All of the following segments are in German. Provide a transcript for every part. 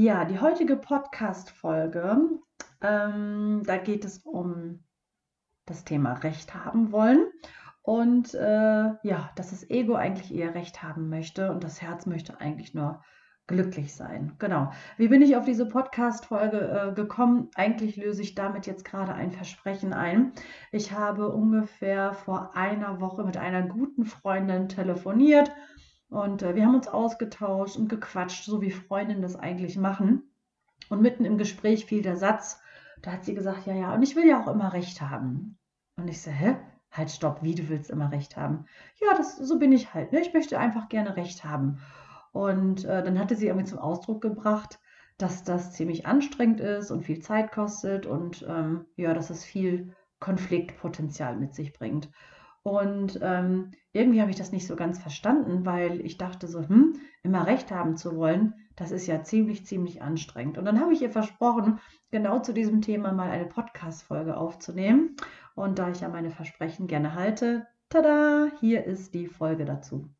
Ja, die heutige Podcast-Folge, ähm, da geht es um das Thema Recht haben wollen und äh, ja, dass das Ego eigentlich eher Recht haben möchte und das Herz möchte eigentlich nur glücklich sein. Genau. Wie bin ich auf diese Podcast-Folge äh, gekommen? Eigentlich löse ich damit jetzt gerade ein Versprechen ein. Ich habe ungefähr vor einer Woche mit einer guten Freundin telefoniert und äh, wir haben uns ausgetauscht und gequatscht, so wie Freundinnen das eigentlich machen. Und mitten im Gespräch fiel der Satz, da hat sie gesagt, ja, ja, und ich will ja auch immer recht haben. Und ich so, hä? Halt, stopp, wie du willst immer recht haben. Ja, das, so bin ich halt. Ne? Ich möchte einfach gerne recht haben. Und äh, dann hatte sie irgendwie zum Ausdruck gebracht, dass das ziemlich anstrengend ist und viel Zeit kostet und ähm, ja, dass es viel Konfliktpotenzial mit sich bringt. Und ähm, irgendwie habe ich das nicht so ganz verstanden, weil ich dachte so, hm, immer recht haben zu wollen, das ist ja ziemlich, ziemlich anstrengend. Und dann habe ich ihr versprochen, genau zu diesem Thema mal eine Podcast-Folge aufzunehmen. Und da ich ja meine Versprechen gerne halte, tada, hier ist die Folge dazu.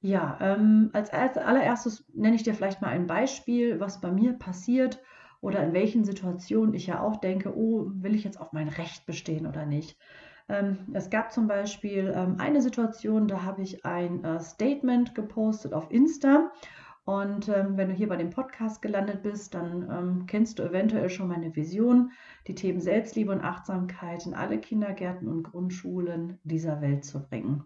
Ja, ähm, als allererstes nenne ich dir vielleicht mal ein Beispiel, was bei mir passiert oder in welchen Situationen ich ja auch denke, oh, will ich jetzt auf mein Recht bestehen oder nicht? Ähm, es gab zum Beispiel ähm, eine Situation, da habe ich ein äh, Statement gepostet auf Insta. Und ähm, wenn du hier bei dem Podcast gelandet bist, dann kennst du eventuell schon meine Vision, die Themen Selbstliebe und Achtsamkeit in alle Kindergärten und Grundschulen dieser Welt zu bringen.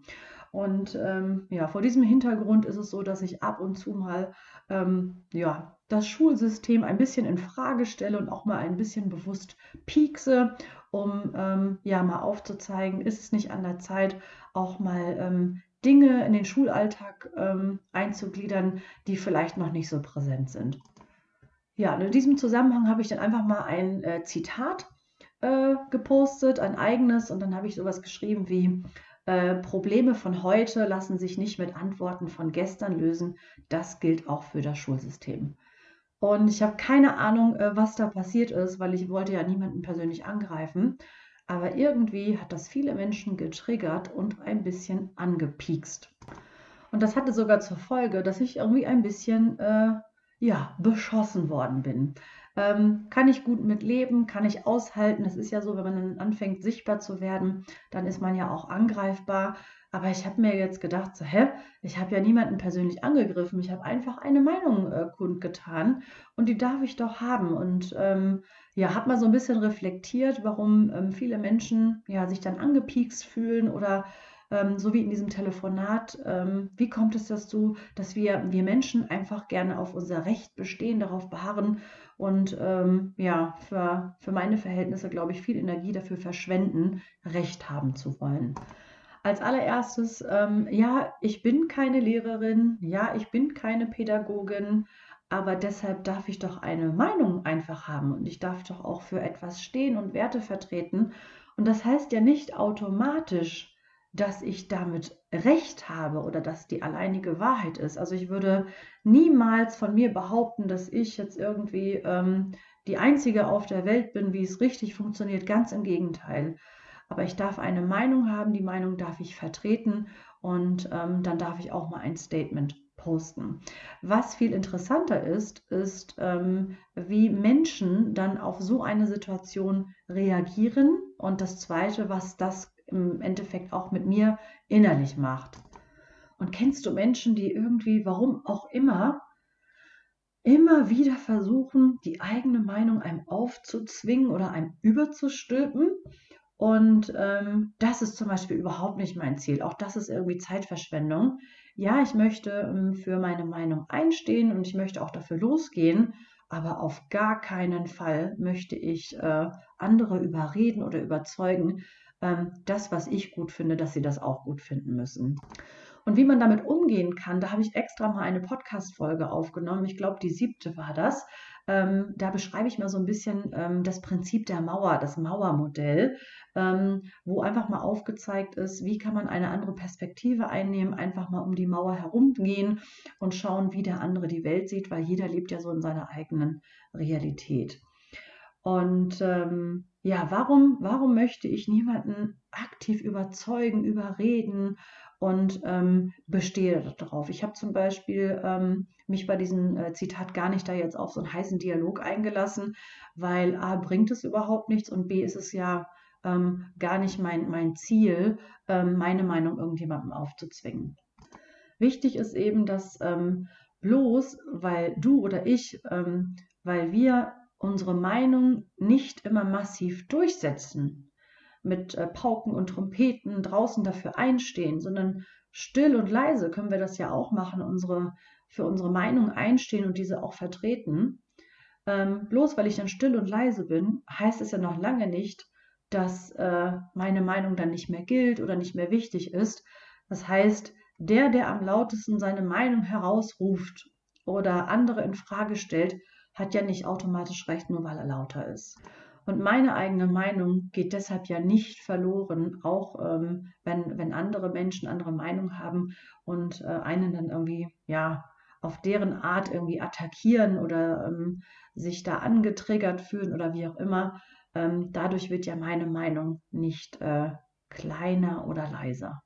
Und ähm, ja, vor diesem Hintergrund ist es so, dass ich ab und zu mal ähm, ja, das Schulsystem ein bisschen in Frage stelle und auch mal ein bisschen bewusst piekse um ähm, ja mal aufzuzeigen, ist es nicht an der Zeit, auch mal ähm, Dinge in den Schulalltag ähm, einzugliedern, die vielleicht noch nicht so präsent sind. Ja, in diesem Zusammenhang habe ich dann einfach mal ein äh, Zitat äh, gepostet, ein eigenes, und dann habe ich sowas geschrieben wie, äh, Probleme von heute lassen sich nicht mit Antworten von gestern lösen. Das gilt auch für das Schulsystem. Und ich habe keine Ahnung, äh, was da passiert ist, weil ich wollte ja niemanden persönlich angreifen. Aber irgendwie hat das viele Menschen getriggert und ein bisschen angepiekst. Und das hatte sogar zur Folge, dass ich irgendwie ein bisschen, äh, ja, beschossen worden bin. Ähm, kann ich gut mit leben, kann ich aushalten. Es ist ja so, wenn man dann anfängt, sichtbar zu werden, dann ist man ja auch angreifbar. Aber ich habe mir jetzt gedacht, so, hä, ich habe ja niemanden persönlich angegriffen. Ich habe einfach eine Meinung äh, kundgetan und die darf ich doch haben. Und ähm, ja, habe mal so ein bisschen reflektiert, warum ähm, viele Menschen ja, sich dann angepiekst fühlen oder ähm, so wie in diesem Telefonat, ähm, wie kommt es dazu, dass wir, wir Menschen einfach gerne auf unser Recht bestehen, darauf beharren und ähm, ja, für, für meine Verhältnisse, glaube ich, viel Energie dafür verschwenden, Recht haben zu wollen. Als allererstes, ähm, ja, ich bin keine Lehrerin, ja, ich bin keine Pädagogin, aber deshalb darf ich doch eine Meinung einfach haben und ich darf doch auch für etwas stehen und Werte vertreten. Und das heißt ja nicht automatisch, dass ich damit Recht habe oder dass die alleinige Wahrheit ist. Also ich würde niemals von mir behaupten, dass ich jetzt irgendwie ähm, die Einzige auf der Welt bin, wie es richtig funktioniert. Ganz im Gegenteil aber ich darf eine Meinung haben, die Meinung darf ich vertreten und ähm, dann darf ich auch mal ein Statement posten. Was viel interessanter ist, ist, ähm, wie Menschen dann auf so eine Situation reagieren und das Zweite, was das im Endeffekt auch mit mir innerlich macht. Und kennst du Menschen, die irgendwie, warum auch immer, immer wieder versuchen, die eigene Meinung einem aufzuzwingen oder einem überzustülpen. Und ähm, das ist zum Beispiel überhaupt nicht mein Ziel. Auch das ist irgendwie Zeitverschwendung. Ja, ich möchte ähm, für meine Meinung einstehen und ich möchte auch dafür losgehen, aber auf gar keinen Fall möchte ich äh, andere überreden oder überzeugen, das, was ich gut finde, dass sie das auch gut finden müssen. Und wie man damit umgehen kann, da habe ich extra mal eine Podcast-Folge aufgenommen. Ich glaube, die siebte war das. Ähm, da beschreibe ich mal so ein bisschen ähm, das Prinzip der Mauer, das Mauermodell, ähm, wo einfach mal aufgezeigt ist, wie kann man eine andere Perspektive einnehmen, einfach mal um die Mauer herumgehen und schauen, wie der andere die Welt sieht, weil jeder lebt ja so in seiner eigenen Realität. Und ähm, ja, warum, warum möchte ich niemanden aktiv überzeugen, überreden und ähm, bestehe darauf. Ich habe zum Beispiel ähm, mich bei diesem äh, Zitat gar nicht da jetzt auf so einen heißen Dialog eingelassen, weil A bringt es überhaupt nichts und B ist es ja ähm, gar nicht mein, mein Ziel, ähm, meine Meinung irgendjemandem aufzuzwingen. Wichtig ist eben, dass ähm, bloß weil du oder ich, ähm, weil wir unsere Meinung nicht immer massiv durchsetzen, mit äh, Pauken und Trompeten draußen dafür einstehen, sondern still und leise können wir das ja auch machen, unsere, für unsere Meinung einstehen und diese auch vertreten. Ähm, bloß weil ich dann still und leise bin, heißt es ja noch lange nicht, dass äh, meine Meinung dann nicht mehr gilt oder nicht mehr wichtig ist. Das heißt, der, der am lautesten seine Meinung herausruft oder andere in Frage stellt, hat ja nicht automatisch recht, nur weil er lauter ist. Und meine eigene Meinung geht deshalb ja nicht verloren, auch ähm, wenn, wenn andere Menschen andere Meinung haben und äh, einen dann irgendwie, ja, auf deren Art irgendwie attackieren oder ähm, sich da angetriggert fühlen oder wie auch immer. Ähm, dadurch wird ja meine Meinung nicht äh, kleiner oder leiser.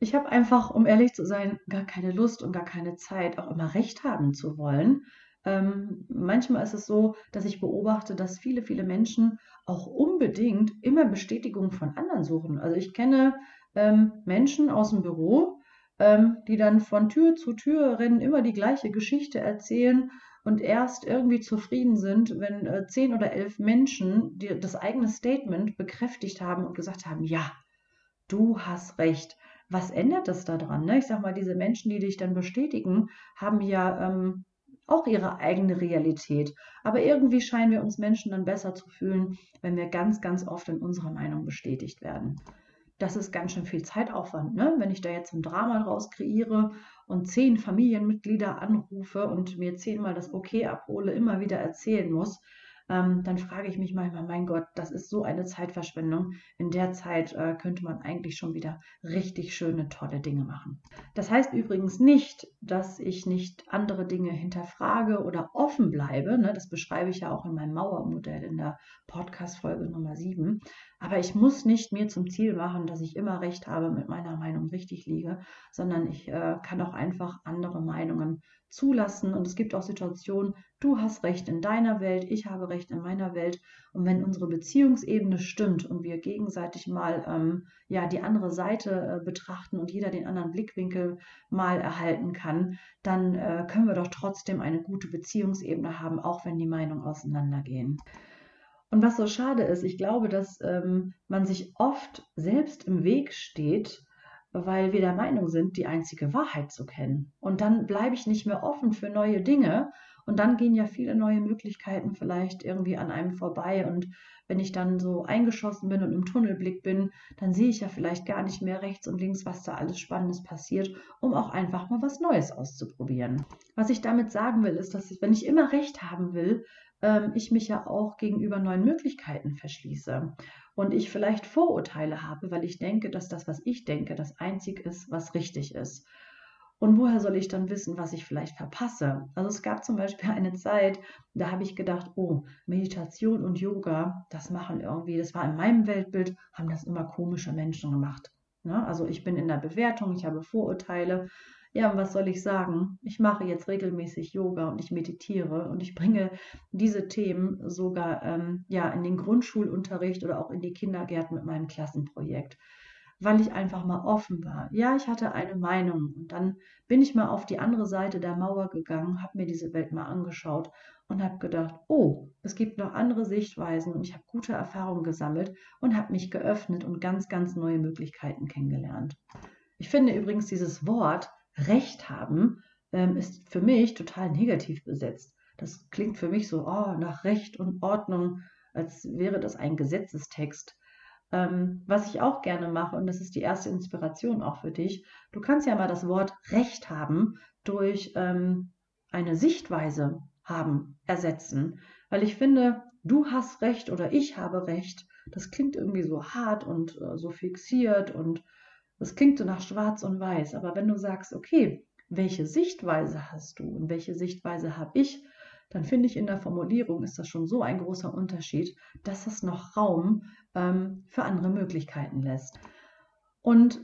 Ich habe einfach, um ehrlich zu sein, gar keine Lust und gar keine Zeit, auch immer recht haben zu wollen, ähm, manchmal ist es so, dass ich beobachte, dass viele, viele Menschen auch unbedingt immer Bestätigung von anderen suchen. Also ich kenne ähm, Menschen aus dem Büro, ähm, die dann von Tür zu Tür rennen, immer die gleiche Geschichte erzählen und erst irgendwie zufrieden sind, wenn äh, zehn oder elf Menschen die, das eigene Statement bekräftigt haben und gesagt haben, ja, du hast recht. Was ändert das daran? Ne? Ich sag mal, diese Menschen, die dich dann bestätigen, haben ja ähm, auch ihre eigene Realität. Aber irgendwie scheinen wir uns Menschen dann besser zu fühlen, wenn wir ganz, ganz oft in unserer Meinung bestätigt werden. Das ist ganz schön viel Zeitaufwand, ne? wenn ich da jetzt ein Drama draus kreiere und zehn Familienmitglieder anrufe und mir zehnmal das Okay abhole, immer wieder erzählen muss ähm, dann frage ich mich manchmal, mein Gott, das ist so eine Zeitverschwendung. In der Zeit äh, könnte man eigentlich schon wieder richtig schöne, tolle Dinge machen. Das heißt übrigens nicht, dass ich nicht andere Dinge hinterfrage oder offen bleibe. Ne? Das beschreibe ich ja auch in meinem Mauermodell in der Podcast-Folge Nummer 7. Aber ich muss nicht mir zum Ziel machen, dass ich immer recht habe, mit meiner Meinung richtig liege, sondern ich äh, kann auch einfach andere Meinungen zulassen. Und es gibt auch Situationen, du hast recht in deiner Welt, ich habe recht in meiner Welt. Und wenn unsere Beziehungsebene stimmt und wir gegenseitig mal ähm, ja, die andere Seite äh, betrachten und jeder den anderen Blickwinkel mal erhalten kann, dann äh, können wir doch trotzdem eine gute Beziehungsebene haben, auch wenn die Meinungen auseinandergehen. Und was so schade ist, ich glaube, dass ähm, man sich oft selbst im Weg steht, weil wir der Meinung sind, die einzige Wahrheit zu kennen. Und dann bleibe ich nicht mehr offen für neue Dinge. Und dann gehen ja viele neue Möglichkeiten vielleicht irgendwie an einem vorbei. Und wenn ich dann so eingeschossen bin und im Tunnelblick bin, dann sehe ich ja vielleicht gar nicht mehr rechts und links, was da alles Spannendes passiert, um auch einfach mal was Neues auszuprobieren. Was ich damit sagen will, ist, dass ich, wenn ich immer recht haben will, ähm, ich mich ja auch gegenüber neuen Möglichkeiten verschließe und ich vielleicht Vorurteile habe, weil ich denke, dass das, was ich denke, das Einzige ist, was richtig ist. Und woher soll ich dann wissen, was ich vielleicht verpasse? Also es gab zum Beispiel eine Zeit, da habe ich gedacht, oh, Meditation und Yoga, das machen irgendwie, das war in meinem Weltbild, haben das immer komische Menschen gemacht. Ne? Also ich bin in der Bewertung, ich habe Vorurteile ja, was soll ich sagen? Ich mache jetzt regelmäßig Yoga und ich meditiere und ich bringe diese Themen sogar ähm, ja, in den Grundschulunterricht oder auch in die Kindergärten mit meinem Klassenprojekt. weil ich einfach mal offen war. Ja, ich hatte eine Meinung und dann bin ich mal auf die andere Seite der Mauer gegangen, habe mir diese Welt mal angeschaut und habe gedacht, oh, es gibt noch andere Sichtweisen und ich habe gute Erfahrungen gesammelt und habe mich geöffnet und ganz, ganz neue Möglichkeiten kennengelernt. Ich finde übrigens dieses Wort Recht haben ähm, ist für mich total negativ besetzt. Das klingt für mich so oh, nach Recht und Ordnung, als wäre das ein Gesetzestext. Ähm, was ich auch gerne mache, und das ist die erste Inspiration auch für dich, du kannst ja mal das Wort Recht haben durch ähm, eine Sichtweise haben ersetzen. Weil ich finde, du hast Recht oder ich habe Recht, das klingt irgendwie so hart und äh, so fixiert und das klingt so nach schwarz und weiß. Aber wenn du sagst, okay, welche Sichtweise hast du und welche Sichtweise habe ich, dann finde ich in der Formulierung ist das schon so ein großer Unterschied, dass es noch Raum ähm, für andere Möglichkeiten lässt. Und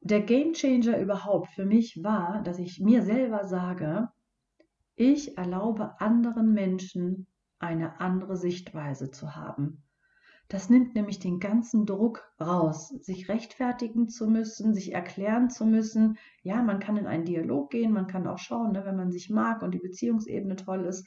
der Game Changer überhaupt für mich war, dass ich mir selber sage, ich erlaube anderen Menschen eine andere Sichtweise zu haben. Das nimmt nämlich den ganzen Druck raus, sich rechtfertigen zu müssen, sich erklären zu müssen. Ja, man kann in einen Dialog gehen, man kann auch schauen, ne, wenn man sich mag und die Beziehungsebene toll ist.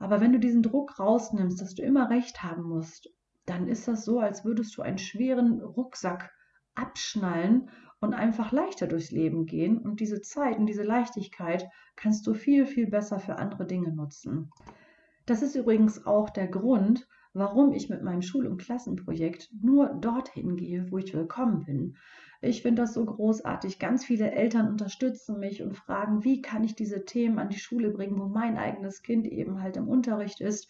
Aber wenn du diesen Druck rausnimmst, dass du immer recht haben musst, dann ist das so, als würdest du einen schweren Rucksack abschnallen und einfach leichter durchs Leben gehen. Und diese Zeit und diese Leichtigkeit kannst du viel, viel besser für andere Dinge nutzen. Das ist übrigens auch der Grund, warum ich mit meinem Schul- und Klassenprojekt nur dorthin gehe, wo ich willkommen bin. Ich finde das so großartig. Ganz viele Eltern unterstützen mich und fragen, wie kann ich diese Themen an die Schule bringen, wo mein eigenes Kind eben halt im Unterricht ist.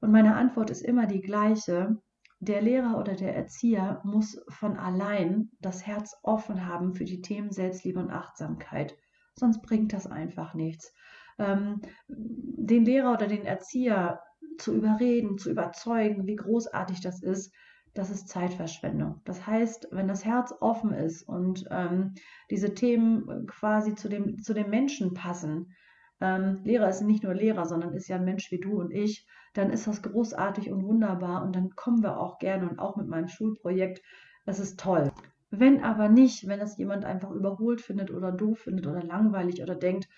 Und meine Antwort ist immer die gleiche. Der Lehrer oder der Erzieher muss von allein das Herz offen haben für die Themen Selbstliebe und Achtsamkeit. Sonst bringt das einfach nichts. Ähm, den Lehrer oder den Erzieher zu überreden, zu überzeugen, wie großartig das ist, das ist Zeitverschwendung. Das heißt, wenn das Herz offen ist und ähm, diese Themen quasi zu dem, zu dem Menschen passen, ähm, Lehrer ist nicht nur Lehrer, sondern ist ja ein Mensch wie du und ich, dann ist das großartig und wunderbar und dann kommen wir auch gerne und auch mit meinem Schulprojekt, das ist toll. Wenn aber nicht, wenn das jemand einfach überholt findet oder doof findet oder langweilig oder denkt,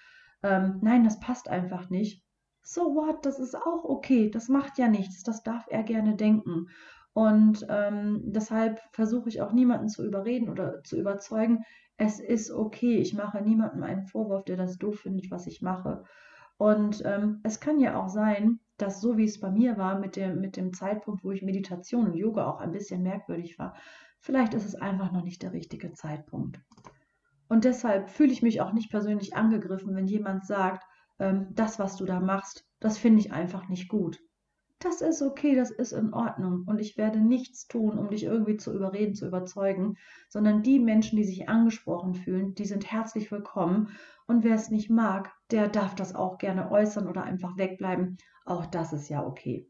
ähm, nein, das passt einfach nicht, so what, das ist auch okay, das macht ja nichts, das darf er gerne denken. Und ähm, deshalb versuche ich auch niemanden zu überreden oder zu überzeugen, es ist okay, ich mache niemandem einen Vorwurf, der das doof findet, was ich mache. Und ähm, es kann ja auch sein, dass so wie es bei mir war mit dem, mit dem Zeitpunkt, wo ich Meditation und Yoga auch ein bisschen merkwürdig war, vielleicht ist es einfach noch nicht der richtige Zeitpunkt. Und deshalb fühle ich mich auch nicht persönlich angegriffen, wenn jemand sagt, ähm, das, was du da machst, das finde ich einfach nicht gut. Das ist okay, das ist in Ordnung und ich werde nichts tun, um dich irgendwie zu überreden, zu überzeugen, sondern die Menschen, die sich angesprochen fühlen, die sind herzlich willkommen und wer es nicht mag, der darf das auch gerne äußern oder einfach wegbleiben. Auch das ist ja okay.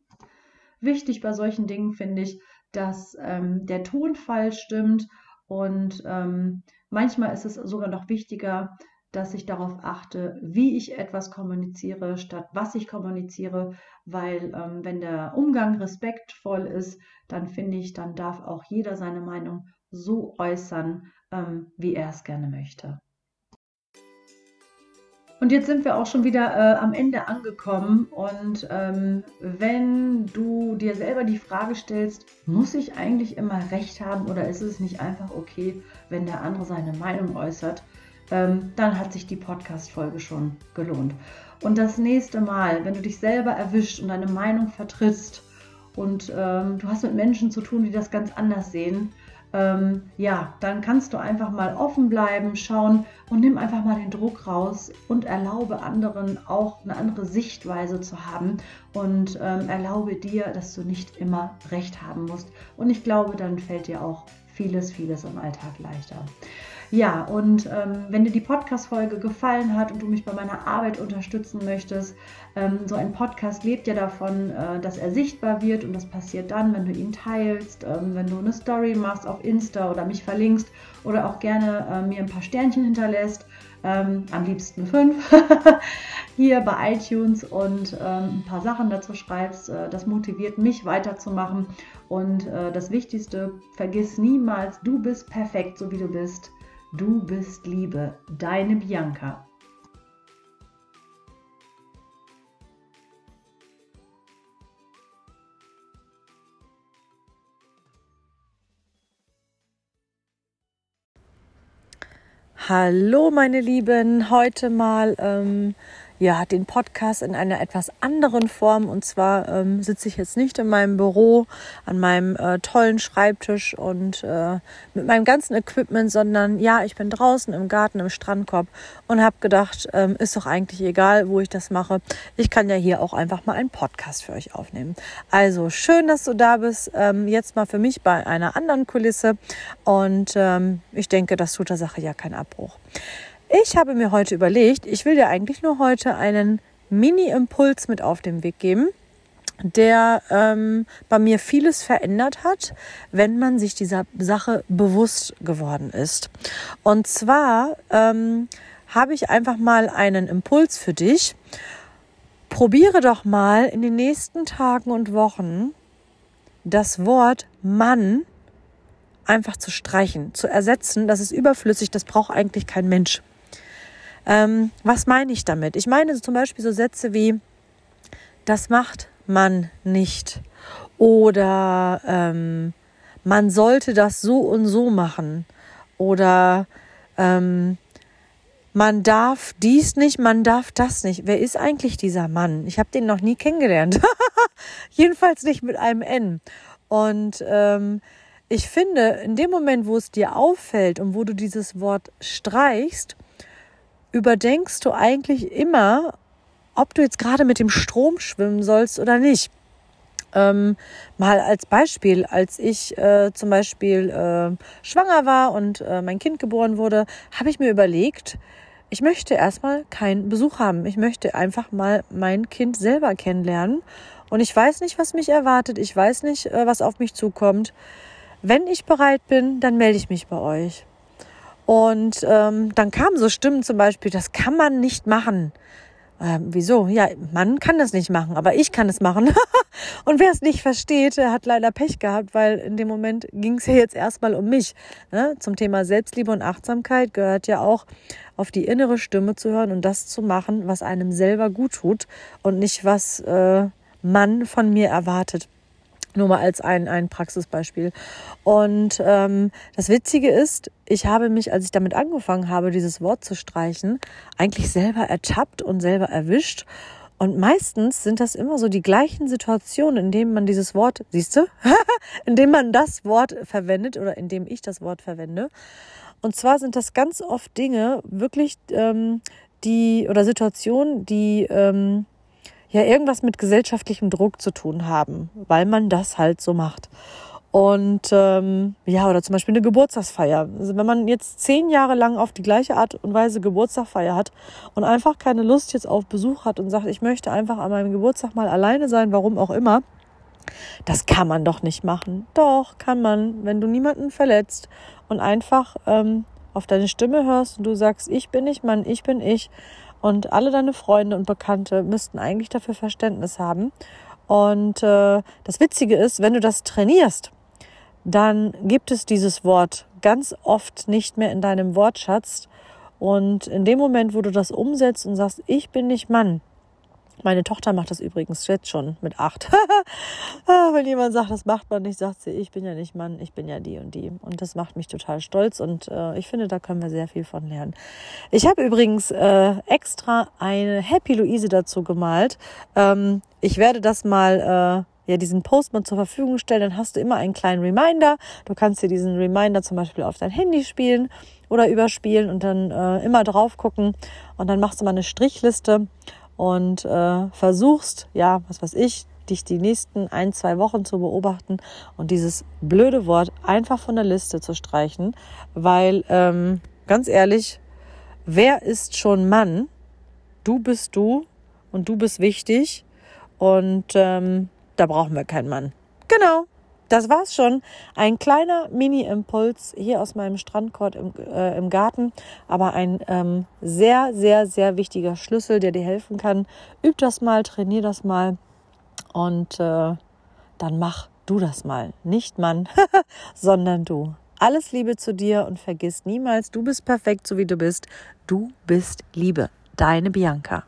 Wichtig bei solchen Dingen finde ich, dass ähm, der Tonfall stimmt und ähm, manchmal ist es sogar noch wichtiger, dass ich darauf achte, wie ich etwas kommuniziere, statt was ich kommuniziere, weil ähm, wenn der Umgang respektvoll ist, dann finde ich, dann darf auch jeder seine Meinung so äußern, ähm, wie er es gerne möchte. Und jetzt sind wir auch schon wieder äh, am Ende angekommen. Und ähm, wenn du dir selber die Frage stellst, muss ich eigentlich immer recht haben oder ist es nicht einfach okay, wenn der andere seine Meinung äußert, dann hat sich die Podcast-Folge schon gelohnt. Und das nächste Mal, wenn du dich selber erwischt und deine Meinung vertrittst und ähm, du hast mit Menschen zu tun, die das ganz anders sehen, ähm, ja, dann kannst du einfach mal offen bleiben, schauen und nimm einfach mal den Druck raus und erlaube anderen auch eine andere Sichtweise zu haben und ähm, erlaube dir, dass du nicht immer recht haben musst. Und ich glaube, dann fällt dir auch vieles, vieles im Alltag leichter. Ja, und ähm, wenn dir die Podcast-Folge gefallen hat und du mich bei meiner Arbeit unterstützen möchtest, ähm, so ein Podcast lebt ja davon, äh, dass er sichtbar wird und das passiert dann, wenn du ihn teilst, ähm, wenn du eine Story machst auf Insta oder mich verlinkst oder auch gerne äh, mir ein paar Sternchen hinterlässt. ähm, am liebsten fünf, hier bei iTunes und ähm, ein paar Sachen dazu schreibst. Äh, das motiviert mich weiterzumachen. Und äh, das Wichtigste, vergiss niemals, du bist perfekt, so wie du bist. Du bist Liebe, deine Bianca. Hallo meine Lieben, heute mal ähm, ja, den Podcast in einer etwas anderen Form. Und zwar ähm, sitze ich jetzt nicht in meinem Büro an meinem äh, tollen Schreibtisch und äh, mit meinem ganzen Equipment, sondern ja, ich bin draußen im Garten, im Strandkorb und habe gedacht, ähm, ist doch eigentlich egal, wo ich das mache. Ich kann ja hier auch einfach mal einen Podcast für euch aufnehmen. Also schön, dass du da bist. Ähm, jetzt mal für mich bei einer anderen Kulisse. Und ähm, ich denke, das tut der Sache ja keinen Abbruch. Ich habe mir heute überlegt, ich will dir eigentlich nur heute einen Mini-Impuls mit auf den Weg geben, der ähm, bei mir vieles verändert hat, wenn man sich dieser Sache bewusst geworden ist. Und zwar ähm, habe ich einfach mal einen Impuls für dich. Probiere doch mal in den nächsten Tagen und Wochen das Wort Mann einfach zu streichen, zu ersetzen. Das ist überflüssig, das braucht eigentlich kein Mensch. Ähm, was meine ich damit? Ich meine zum Beispiel so Sätze wie, das macht man nicht. Oder ähm, man sollte das so und so machen. Oder ähm, man darf dies nicht, man darf das nicht. Wer ist eigentlich dieser Mann? Ich habe den noch nie kennengelernt. Jedenfalls nicht mit einem N. Und ähm, ich finde, in dem Moment, wo es dir auffällt und wo du dieses Wort streichst, überdenkst du eigentlich immer, ob du jetzt gerade mit dem Strom schwimmen sollst oder nicht. Ähm, mal als Beispiel, als ich äh, zum Beispiel äh, schwanger war und äh, mein Kind geboren wurde, habe ich mir überlegt, ich möchte erstmal keinen Besuch haben. Ich möchte einfach mal mein Kind selber kennenlernen. Und ich weiß nicht, was mich erwartet. Ich weiß nicht, äh, was auf mich zukommt. Wenn ich bereit bin, dann melde ich mich bei euch. Und ähm, dann kamen so Stimmen zum Beispiel, das kann man nicht machen. Ähm, wieso? Ja, man kann das nicht machen, aber ich kann es machen. und wer es nicht versteht, der hat leider Pech gehabt, weil in dem Moment ging es ja jetzt erstmal um mich. Ne? Zum Thema Selbstliebe und Achtsamkeit gehört ja auch auf die innere Stimme zu hören und das zu machen, was einem selber gut tut und nicht was äh, man von mir erwartet. Nur mal als ein, ein Praxisbeispiel. Und ähm, das Witzige ist, ich habe mich, als ich damit angefangen habe, dieses Wort zu streichen, eigentlich selber ertappt und selber erwischt. Und meistens sind das immer so die gleichen Situationen, in denen man dieses Wort, siehst du, in dem man das Wort verwendet oder in dem ich das Wort verwende. Und zwar sind das ganz oft Dinge, wirklich, ähm, die oder Situationen, die ähm, ja irgendwas mit gesellschaftlichem Druck zu tun haben, weil man das halt so macht. Und ähm, ja, oder zum Beispiel eine Geburtstagsfeier. Also wenn man jetzt zehn Jahre lang auf die gleiche Art und Weise Geburtstagsfeier hat und einfach keine Lust jetzt auf Besuch hat und sagt, ich möchte einfach an meinem Geburtstag mal alleine sein, warum auch immer, das kann man doch nicht machen. Doch, kann man, wenn du niemanden verletzt und einfach ähm, auf deine Stimme hörst und du sagst, ich bin nicht Mann, ich bin ich und alle deine Freunde und Bekannte müssten eigentlich dafür Verständnis haben. Und äh, das Witzige ist, wenn du das trainierst, dann gibt es dieses Wort ganz oft nicht mehr in deinem Wortschatz. Und in dem Moment, wo du das umsetzt und sagst, ich bin nicht Mann, meine Tochter macht das übrigens jetzt schon mit acht. Ah, wenn jemand sagt, das macht man nicht, sagt sie, ich bin ja nicht Mann, ich bin ja die und die. Und das macht mich total stolz und äh, ich finde, da können wir sehr viel von lernen. Ich habe übrigens äh, extra eine Happy Luise dazu gemalt. Ähm, ich werde das mal äh, ja diesen Post mal zur Verfügung stellen, dann hast du immer einen kleinen Reminder. Du kannst dir diesen Reminder zum Beispiel auf dein Handy spielen oder überspielen und dann äh, immer drauf gucken und dann machst du mal eine Strichliste und äh, versuchst, ja, was weiß ich, dich die nächsten ein, zwei Wochen zu beobachten und dieses blöde Wort einfach von der Liste zu streichen, weil ähm, ganz ehrlich, wer ist schon Mann? Du bist du und du bist wichtig und ähm, da brauchen wir keinen Mann. Genau. Das war's schon. Ein kleiner Mini-Impuls hier aus meinem Strandkorb im, äh, im Garten, aber ein ähm, sehr, sehr, sehr wichtiger Schlüssel, der dir helfen kann. Üb das mal, trainier das mal und äh, dann mach du das mal. Nicht Mann, sondern du. Alles Liebe zu dir und vergiss niemals, du bist perfekt, so wie du bist. Du bist Liebe. Deine Bianca.